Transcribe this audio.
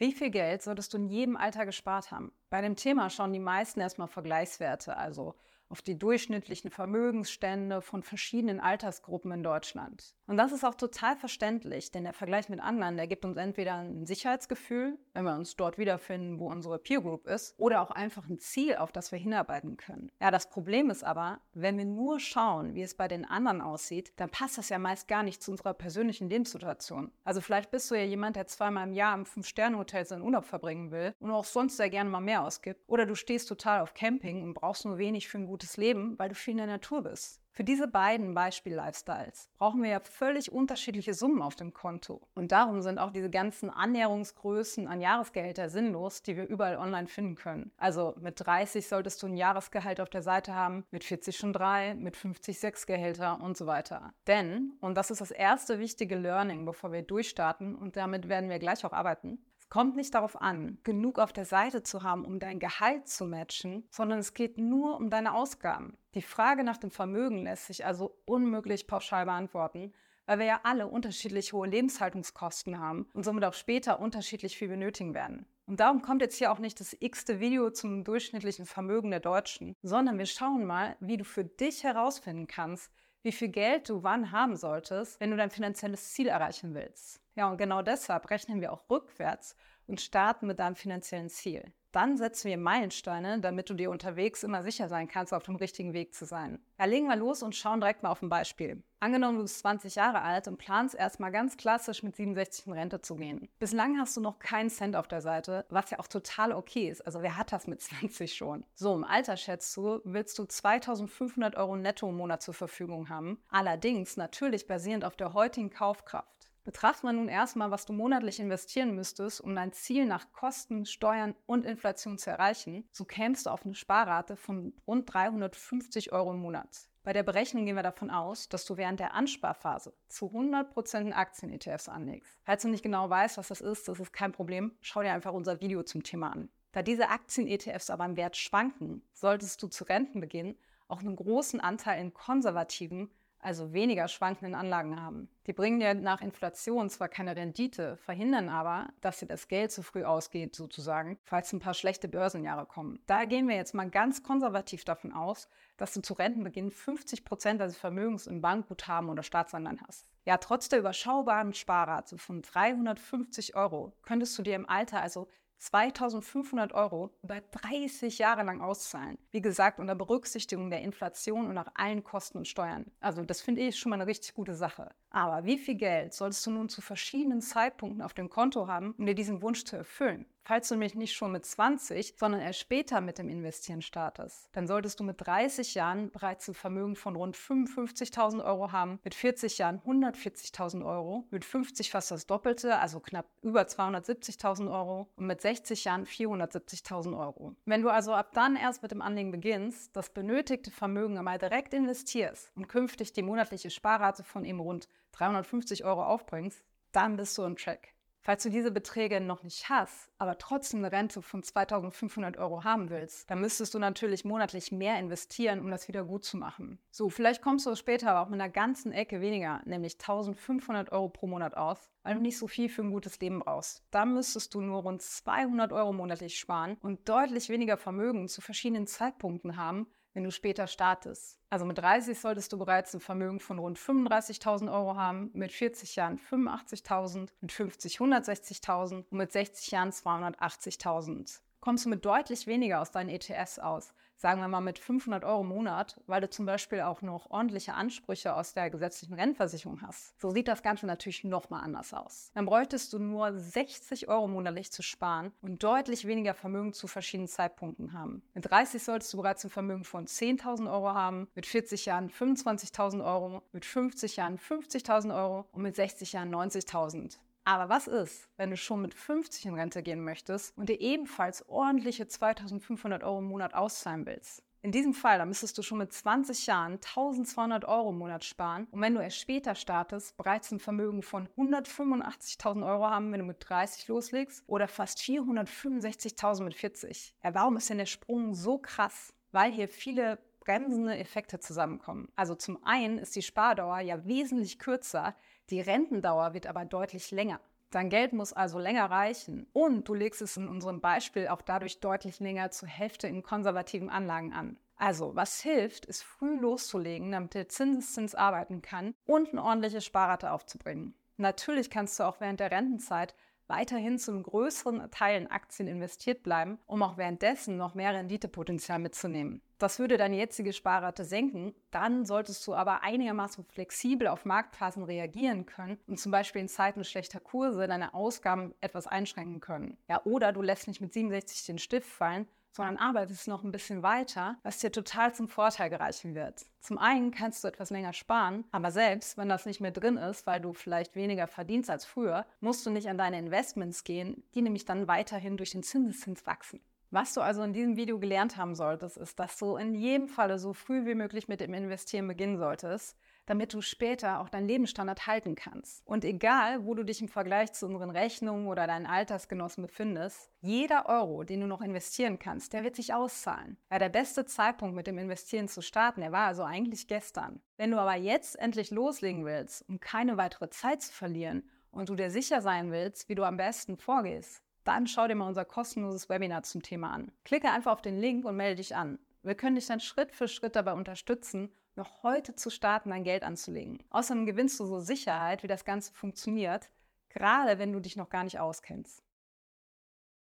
Wie viel Geld solltest du in jedem Alter gespart haben? Bei dem Thema schauen die meisten erstmal Vergleichswerte, also auf die durchschnittlichen Vermögensstände von verschiedenen Altersgruppen in Deutschland. Und das ist auch total verständlich, denn der Vergleich mit anderen, der gibt uns entweder ein Sicherheitsgefühl, wenn wir uns dort wiederfinden, wo unsere Peer Group ist, oder auch einfach ein Ziel, auf das wir hinarbeiten können. Ja, das Problem ist aber, wenn wir nur schauen, wie es bei den anderen aussieht, dann passt das ja meist gar nicht zu unserer persönlichen Lebenssituation. Also vielleicht bist du ja jemand, der zweimal im Jahr im Fünf-Sterne-Hotel seinen Urlaub verbringen will und auch sonst sehr gerne mal mehr ausgibt. Oder du stehst total auf Camping und brauchst nur wenig für ein gutes gutes Leben, weil du viel in der Natur bist. Für diese beiden Beispiel-Lifestyles brauchen wir ja völlig unterschiedliche Summen auf dem Konto. Und darum sind auch diese ganzen Annäherungsgrößen an Jahresgehälter sinnlos, die wir überall online finden können. Also mit 30 solltest du ein Jahresgehalt auf der Seite haben, mit 40 schon drei, mit 50 sechs Gehälter und so weiter. Denn, und das ist das erste wichtige Learning, bevor wir durchstarten, und damit werden wir gleich auch arbeiten, kommt nicht darauf an, genug auf der Seite zu haben, um dein Gehalt zu matchen, sondern es geht nur um deine Ausgaben. Die Frage nach dem Vermögen lässt sich also unmöglich pauschal beantworten, weil wir ja alle unterschiedlich hohe Lebenshaltungskosten haben und somit auch später unterschiedlich viel benötigen werden. Und darum kommt jetzt hier auch nicht das x-te Video zum durchschnittlichen Vermögen der Deutschen, sondern wir schauen mal, wie du für dich herausfinden kannst, wie viel Geld du wann haben solltest, wenn du dein finanzielles Ziel erreichen willst. Ja, und genau deshalb rechnen wir auch rückwärts und starten mit deinem finanziellen Ziel. Dann setzen wir Meilensteine, damit du dir unterwegs immer sicher sein kannst, auf dem richtigen Weg zu sein. Ja, legen wir los und schauen direkt mal auf ein Beispiel. Angenommen, du bist 20 Jahre alt und planst erstmal ganz klassisch mit 67 in Rente zu gehen. Bislang hast du noch keinen Cent auf der Seite, was ja auch total okay ist. Also wer hat das mit 20 schon? So, im Alter schätzt du, willst du 2500 Euro netto im Monat zur Verfügung haben. Allerdings natürlich basierend auf der heutigen Kaufkraft. Betrachten wir nun erstmal, was du monatlich investieren müsstest, um dein Ziel nach Kosten, Steuern und Inflation zu erreichen, so kämst du auf eine Sparrate von rund 350 Euro im Monat. Bei der Berechnung gehen wir davon aus, dass du während der Ansparphase zu 100% in Aktien-ETFs anlegst. Falls du nicht genau weißt, was das ist, das ist kein Problem. Schau dir einfach unser Video zum Thema an. Da diese Aktien-ETFs aber im Wert schwanken, solltest du zu Rentenbeginn auch einen großen Anteil in konservativen, also weniger schwankenden Anlagen haben. Die bringen dir nach Inflation zwar keine Rendite, verhindern aber, dass dir das Geld zu früh ausgeht, sozusagen, falls ein paar schlechte Börsenjahre kommen. Da gehen wir jetzt mal ganz konservativ davon aus, dass du zu Rentenbeginn 50 Prozent deines Vermögens im Bankguthaben oder Staatsanleihen hast. Ja, trotz der überschaubaren Sparrate von 350 Euro könntest du dir im Alter also 2500 Euro über 30 Jahre lang auszahlen. Wie gesagt, unter Berücksichtigung der Inflation und nach allen Kosten und Steuern. Also das finde ich schon mal eine richtig gute Sache. Aber wie viel Geld solltest du nun zu verschiedenen Zeitpunkten auf dem Konto haben, um dir diesen Wunsch zu erfüllen? Falls du nämlich nicht schon mit 20, sondern erst später mit dem Investieren startest, dann solltest du mit 30 Jahren bereits ein Vermögen von rund 55.000 Euro haben, mit 40 Jahren 140.000 Euro, mit 50 fast das Doppelte, also knapp über 270.000 Euro und mit 60 Jahren 470.000 Euro. Wenn du also ab dann erst mit dem Anlegen beginnst, das benötigte Vermögen einmal direkt investierst und künftig die monatliche Sparrate von eben rund 350 Euro aufbringst, dann bist du im Track. Falls du diese Beträge noch nicht hast, aber trotzdem eine Rente von 2500 Euro haben willst, dann müsstest du natürlich monatlich mehr investieren, um das wieder gut zu machen. So, vielleicht kommst du später aber auch mit einer ganzen Ecke weniger, nämlich 1500 Euro pro Monat aus, weil du nicht so viel für ein gutes Leben brauchst. Dann müsstest du nur rund 200 Euro monatlich sparen und deutlich weniger Vermögen zu verschiedenen Zeitpunkten haben, wenn du später startest. Also mit 30 solltest du bereits ein Vermögen von rund 35.000 Euro haben, mit 40 Jahren 85.000, mit 50 160.000 und mit 60 Jahren 280.000. Kommst du mit deutlich weniger aus deinen ETS aus, sagen wir mal mit 500 Euro im Monat, weil du zum Beispiel auch noch ordentliche Ansprüche aus der gesetzlichen Rentenversicherung hast. So sieht das Ganze natürlich nochmal anders aus. Dann bräuchtest du nur 60 Euro monatlich zu sparen und deutlich weniger Vermögen zu verschiedenen Zeitpunkten haben. Mit 30 solltest du bereits ein Vermögen von 10.000 Euro haben, mit 40 Jahren 25.000 Euro, mit 50 Jahren 50.000 Euro und mit 60 Jahren 90.000. Aber was ist, wenn du schon mit 50 in Rente gehen möchtest und dir ebenfalls ordentliche 2500 Euro im Monat auszahlen willst? In diesem Fall, da müsstest du schon mit 20 Jahren 1200 Euro im Monat sparen und wenn du erst später startest, bereits ein Vermögen von 185.000 Euro haben, wenn du mit 30 loslegst oder fast 465.000 mit 40. Ja, warum ist denn der Sprung so krass? Weil hier viele bremsende Effekte zusammenkommen. Also zum einen ist die Spardauer ja wesentlich kürzer, die Rentendauer wird aber deutlich länger. Dein Geld muss also länger reichen und du legst es in unserem Beispiel auch dadurch deutlich länger zur Hälfte in konservativen Anlagen an. Also, was hilft, ist früh loszulegen, damit der Zinseszins arbeiten kann und eine ordentliche Sparrate aufzubringen. Natürlich kannst du auch während der Rentenzeit weiterhin zum größeren Teil in Aktien investiert bleiben, um auch währenddessen noch mehr Renditepotenzial mitzunehmen. Das würde deine jetzige Sparrate senken, dann solltest du aber einigermaßen flexibel auf Marktphasen reagieren können und zum Beispiel in Zeiten schlechter Kurse deine Ausgaben etwas einschränken können. Ja, oder du lässt nicht mit 67 den Stift fallen sondern arbeitest noch ein bisschen weiter, was dir total zum Vorteil gereichen wird. Zum einen kannst du etwas länger sparen, aber selbst wenn das nicht mehr drin ist, weil du vielleicht weniger verdienst als früher, musst du nicht an deine Investments gehen, die nämlich dann weiterhin durch den Zinseszins wachsen. Was du also in diesem Video gelernt haben solltest, ist, dass du in jedem Falle so früh wie möglich mit dem Investieren beginnen solltest, damit du später auch deinen Lebensstandard halten kannst. Und egal, wo du dich im Vergleich zu unseren Rechnungen oder deinen Altersgenossen befindest, jeder Euro, den du noch investieren kannst, der wird sich auszahlen. Ja, der beste Zeitpunkt mit dem Investieren zu starten, der war also eigentlich gestern. Wenn du aber jetzt endlich loslegen willst, um keine weitere Zeit zu verlieren und du dir sicher sein willst, wie du am besten vorgehst, dann schau dir mal unser kostenloses Webinar zum Thema an. Klicke einfach auf den Link und melde dich an. Wir können dich dann Schritt für Schritt dabei unterstützen, noch heute zu starten, dein Geld anzulegen. Außerdem gewinnst du so Sicherheit, wie das Ganze funktioniert, gerade wenn du dich noch gar nicht auskennst.